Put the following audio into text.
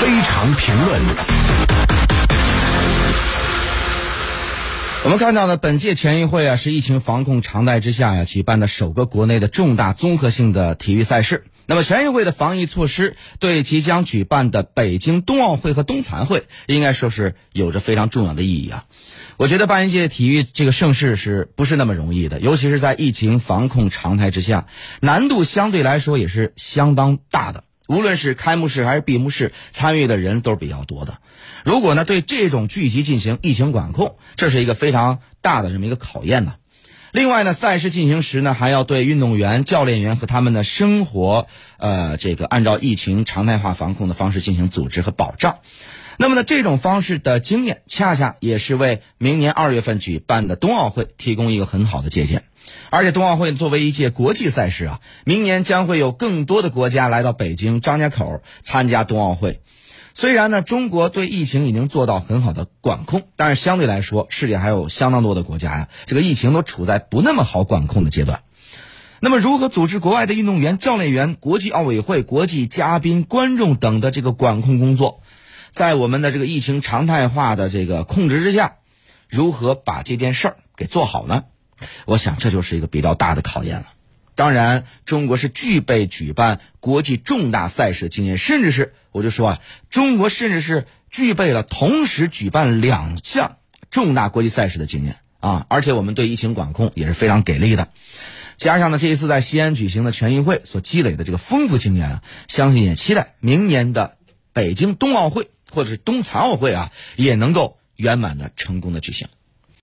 非常评论。我们看到呢，本届全运会啊是疫情防控常态之下呀举办的首个国内的重大综合性的体育赛事。那么全运会的防疫措施对即将举办的北京冬奥会和冬残会，应该说是有着非常重要的意义啊。我觉得办一届体育这个盛事是不是那么容易的？尤其是在疫情防控常态之下，难度相对来说也是相当大的。无论是开幕式还是闭幕式，参与的人都是比较多的。如果呢对这种聚集进行疫情管控，这是一个非常大的这么一个考验呢。另外呢，赛事进行时呢，还要对运动员、教练员和他们的生活，呃，这个按照疫情常态化防控的方式进行组织和保障。那么呢，这种方式的经验，恰恰也是为明年二月份举办的冬奥会提供一个很好的借鉴。而且冬奥会作为一届国际赛事啊，明年将会有更多的国家来到北京张家口参加冬奥会。虽然呢，中国对疫情已经做到很好的管控，但是相对来说，世界还有相当多的国家呀，这个疫情都处在不那么好管控的阶段。那么，如何组织国外的运动员、教练员、国际奥委会、国际嘉宾、观众等的这个管控工作，在我们的这个疫情常态化的这个控制之下，如何把这件事儿给做好呢？我想这就是一个比较大的考验了。当然，中国是具备举办国际重大赛事的经验，甚至是我就说啊，中国甚至是具备了同时举办两项重大国际赛事的经验啊！而且我们对疫情管控也是非常给力的。加上呢，这一次在西安举行的全运会所积累的这个丰富经验啊，相信也期待明年的北京冬奥会或者是冬残奥会啊，也能够圆满的成功的举行。